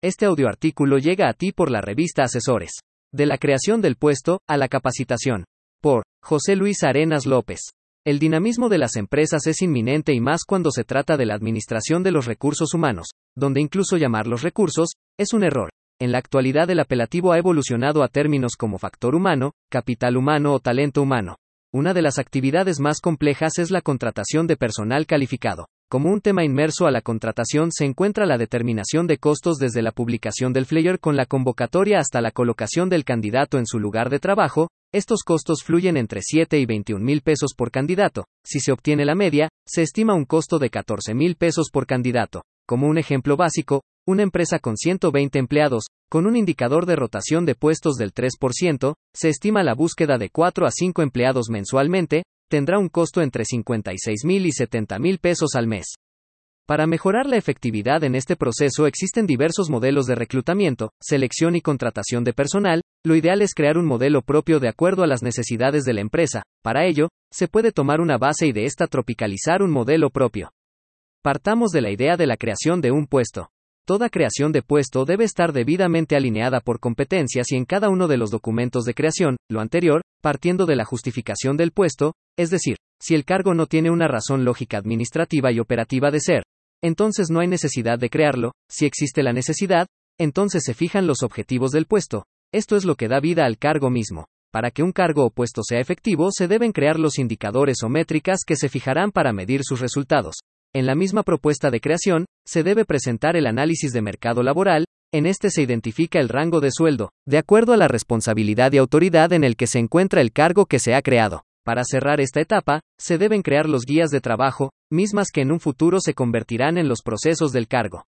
Este audioartículo llega a ti por la revista Asesores. De la creación del puesto a la capacitación. Por José Luis Arenas López. El dinamismo de las empresas es inminente y más cuando se trata de la administración de los recursos humanos, donde incluso llamarlos recursos es un error. En la actualidad el apelativo ha evolucionado a términos como factor humano, capital humano o talento humano. Una de las actividades más complejas es la contratación de personal calificado. Como un tema inmerso a la contratación se encuentra la determinación de costos desde la publicación del flyer con la convocatoria hasta la colocación del candidato en su lugar de trabajo, estos costos fluyen entre 7 y 21 mil pesos por candidato. Si se obtiene la media, se estima un costo de 14 mil pesos por candidato. Como un ejemplo básico, una empresa con 120 empleados, con un indicador de rotación de puestos del 3%, se estima la búsqueda de 4 a 5 empleados mensualmente, tendrá un costo entre 56 mil y 70 mil pesos al mes. Para mejorar la efectividad en este proceso existen diversos modelos de reclutamiento, selección y contratación de personal, lo ideal es crear un modelo propio de acuerdo a las necesidades de la empresa, para ello, se puede tomar una base y de esta tropicalizar un modelo propio. Partamos de la idea de la creación de un puesto. Toda creación de puesto debe estar debidamente alineada por competencias y en cada uno de los documentos de creación, lo anterior, partiendo de la justificación del puesto, es decir, si el cargo no tiene una razón lógica administrativa y operativa de ser, entonces no hay necesidad de crearlo, si existe la necesidad, entonces se fijan los objetivos del puesto. Esto es lo que da vida al cargo mismo. Para que un cargo o puesto sea efectivo se deben crear los indicadores o métricas que se fijarán para medir sus resultados. En la misma propuesta de creación, se debe presentar el análisis de mercado laboral, en este se identifica el rango de sueldo, de acuerdo a la responsabilidad y autoridad en el que se encuentra el cargo que se ha creado. Para cerrar esta etapa, se deben crear los guías de trabajo, mismas que en un futuro se convertirán en los procesos del cargo.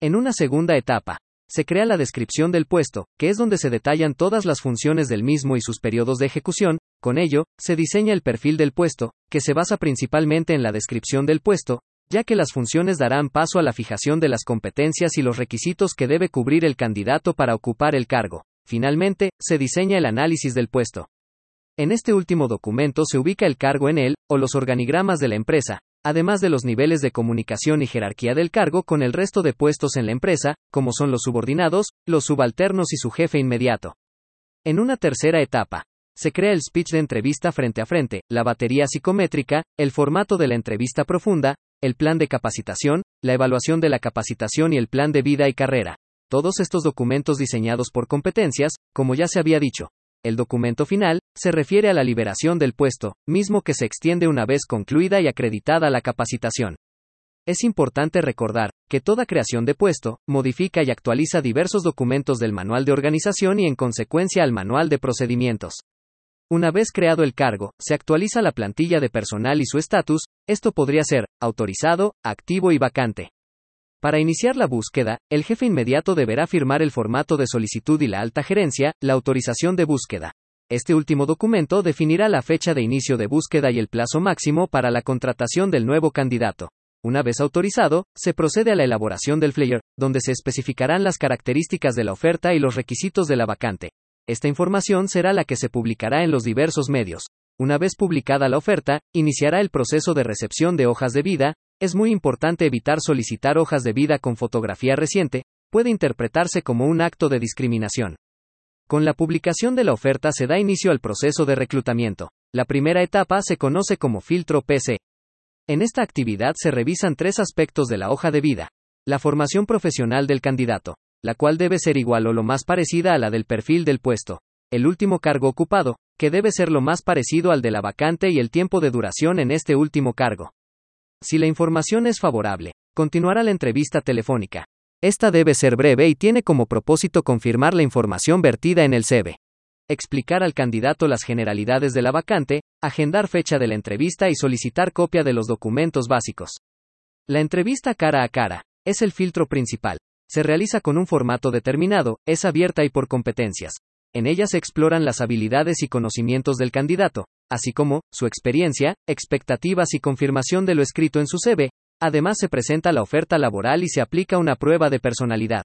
En una segunda etapa, se crea la descripción del puesto, que es donde se detallan todas las funciones del mismo y sus periodos de ejecución, con ello, se diseña el perfil del puesto, que se basa principalmente en la descripción del puesto, ya que las funciones darán paso a la fijación de las competencias y los requisitos que debe cubrir el candidato para ocupar el cargo. Finalmente, se diseña el análisis del puesto. En este último documento se ubica el cargo en él, o los organigramas de la empresa, además de los niveles de comunicación y jerarquía del cargo con el resto de puestos en la empresa, como son los subordinados, los subalternos y su jefe inmediato. En una tercera etapa, se crea el speech de entrevista frente a frente, la batería psicométrica, el formato de la entrevista profunda, el plan de capacitación, la evaluación de la capacitación y el plan de vida y carrera. Todos estos documentos diseñados por competencias, como ya se había dicho, el documento final, se refiere a la liberación del puesto, mismo que se extiende una vez concluida y acreditada la capacitación. Es importante recordar que toda creación de puesto modifica y actualiza diversos documentos del manual de organización y en consecuencia al manual de procedimientos. Una vez creado el cargo, se actualiza la plantilla de personal y su estatus, esto podría ser autorizado, activo y vacante. Para iniciar la búsqueda, el jefe inmediato deberá firmar el formato de solicitud y la alta gerencia, la autorización de búsqueda. Este último documento definirá la fecha de inicio de búsqueda y el plazo máximo para la contratación del nuevo candidato. Una vez autorizado, se procede a la elaboración del flyer, donde se especificarán las características de la oferta y los requisitos de la vacante. Esta información será la que se publicará en los diversos medios. Una vez publicada la oferta, iniciará el proceso de recepción de hojas de vida, es muy importante evitar solicitar hojas de vida con fotografía reciente, puede interpretarse como un acto de discriminación. Con la publicación de la oferta se da inicio al proceso de reclutamiento. La primera etapa se conoce como filtro PC. En esta actividad se revisan tres aspectos de la hoja de vida. La formación profesional del candidato, la cual debe ser igual o lo más parecida a la del perfil del puesto. El último cargo ocupado, que debe ser lo más parecido al de la vacante y el tiempo de duración en este último cargo. Si la información es favorable, continuará la entrevista telefónica. Esta debe ser breve y tiene como propósito confirmar la información vertida en el CV. Explicar al candidato las generalidades de la vacante, agendar fecha de la entrevista y solicitar copia de los documentos básicos. La entrevista cara a cara es el filtro principal. Se realiza con un formato determinado, es abierta y por competencias. En ella se exploran las habilidades y conocimientos del candidato, así como, su experiencia, expectativas y confirmación de lo escrito en su CV. Además se presenta la oferta laboral y se aplica una prueba de personalidad.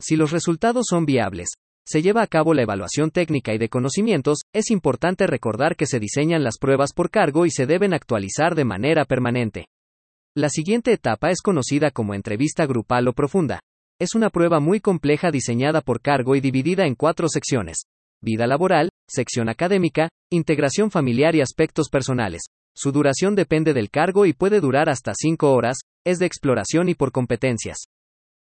Si los resultados son viables, se lleva a cabo la evaluación técnica y de conocimientos, es importante recordar que se diseñan las pruebas por cargo y se deben actualizar de manera permanente. La siguiente etapa es conocida como entrevista grupal o profunda. es una prueba muy compleja diseñada por cargo y dividida en cuatro secciones. Vida laboral, sección académica, integración familiar y aspectos personales. Su duración depende del cargo y puede durar hasta cinco horas, es de exploración y por competencias.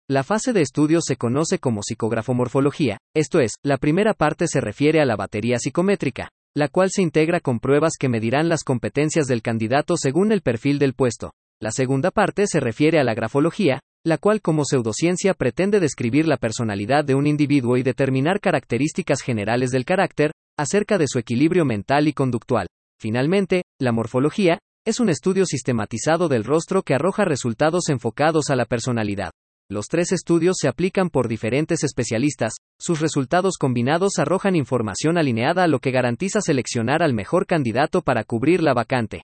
La fase de estudio se conoce como psicografomorfología, esto es, la primera parte se refiere a la batería psicométrica, la cual se integra con pruebas que medirán las competencias del candidato según el perfil del puesto. La segunda parte se refiere a la grafología, la cual como pseudociencia pretende describir la personalidad de un individuo y determinar características generales del carácter, acerca de su equilibrio mental y conductual. Finalmente, la morfología, es un estudio sistematizado del rostro que arroja resultados enfocados a la personalidad. Los tres estudios se aplican por diferentes especialistas, sus resultados combinados arrojan información alineada a lo que garantiza seleccionar al mejor candidato para cubrir la vacante.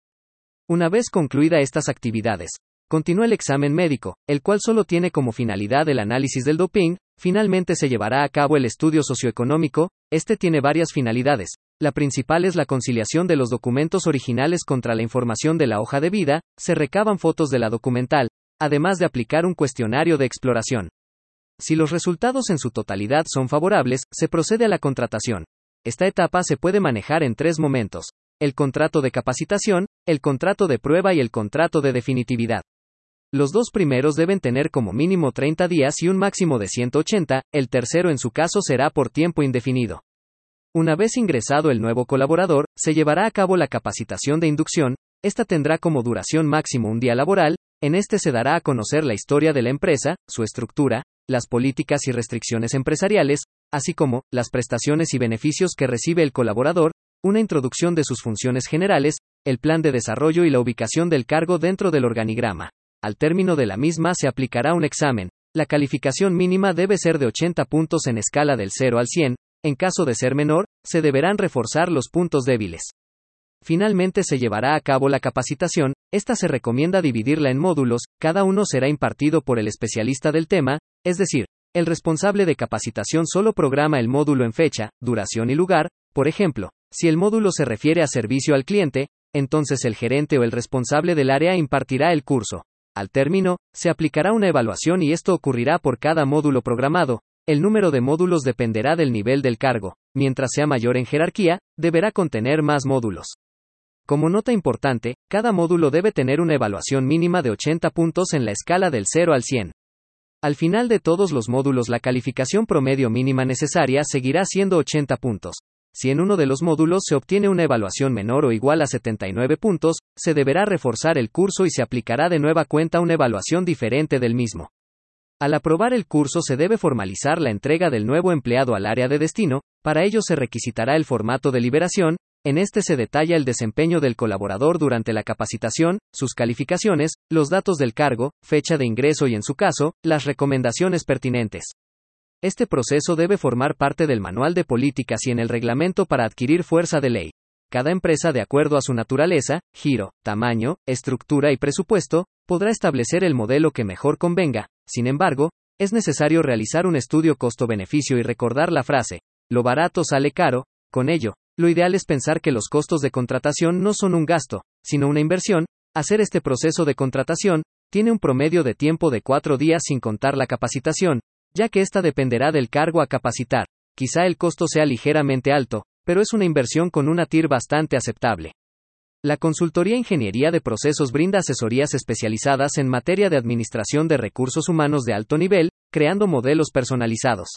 Una vez concluida estas actividades, Continúa el examen médico, el cual solo tiene como finalidad el análisis del doping, finalmente se llevará a cabo el estudio socioeconómico, este tiene varias finalidades. La principal es la conciliación de los documentos originales contra la información de la hoja de vida, se recaban fotos de la documental, además de aplicar un cuestionario de exploración. Si los resultados en su totalidad son favorables, se procede a la contratación. Esta etapa se puede manejar en tres momentos. El contrato de capacitación, el contrato de prueba y el contrato de definitividad. Los dos primeros deben tener como mínimo 30 días y un máximo de 180, el tercero en su caso será por tiempo indefinido. Una vez ingresado el nuevo colaborador, se llevará a cabo la capacitación de inducción, esta tendrá como duración máximo un día laboral, en este se dará a conocer la historia de la empresa, su estructura, las políticas y restricciones empresariales, así como las prestaciones y beneficios que recibe el colaborador, una introducción de sus funciones generales, el plan de desarrollo y la ubicación del cargo dentro del organigrama. Al término de la misma se aplicará un examen. La calificación mínima debe ser de 80 puntos en escala del 0 al 100, en caso de ser menor, se deberán reforzar los puntos débiles. Finalmente se llevará a cabo la capacitación, esta se recomienda dividirla en módulos, cada uno será impartido por el especialista del tema, es decir, el responsable de capacitación solo programa el módulo en fecha, duración y lugar, por ejemplo, si el módulo se refiere a servicio al cliente, entonces el gerente o el responsable del área impartirá el curso. Al término, se aplicará una evaluación y esto ocurrirá por cada módulo programado. El número de módulos dependerá del nivel del cargo. Mientras sea mayor en jerarquía, deberá contener más módulos. Como nota importante, cada módulo debe tener una evaluación mínima de 80 puntos en la escala del 0 al 100. Al final de todos los módulos la calificación promedio mínima necesaria seguirá siendo 80 puntos. Si en uno de los módulos se obtiene una evaluación menor o igual a 79 puntos, se deberá reforzar el curso y se aplicará de nueva cuenta una evaluación diferente del mismo. Al aprobar el curso se debe formalizar la entrega del nuevo empleado al área de destino, para ello se requisitará el formato de liberación, en este se detalla el desempeño del colaborador durante la capacitación, sus calificaciones, los datos del cargo, fecha de ingreso y en su caso, las recomendaciones pertinentes. Este proceso debe formar parte del manual de políticas y en el reglamento para adquirir fuerza de ley. Cada empresa, de acuerdo a su naturaleza, giro, tamaño, estructura y presupuesto, podrá establecer el modelo que mejor convenga. Sin embargo, es necesario realizar un estudio costo-beneficio y recordar la frase, lo barato sale caro, con ello, lo ideal es pensar que los costos de contratación no son un gasto, sino una inversión, hacer este proceso de contratación, tiene un promedio de tiempo de cuatro días sin contar la capacitación, ya que esta dependerá del cargo a capacitar. Quizá el costo sea ligeramente alto, pero es una inversión con una TIR bastante aceptable. La consultoría Ingeniería de Procesos brinda asesorías especializadas en materia de administración de recursos humanos de alto nivel, creando modelos personalizados.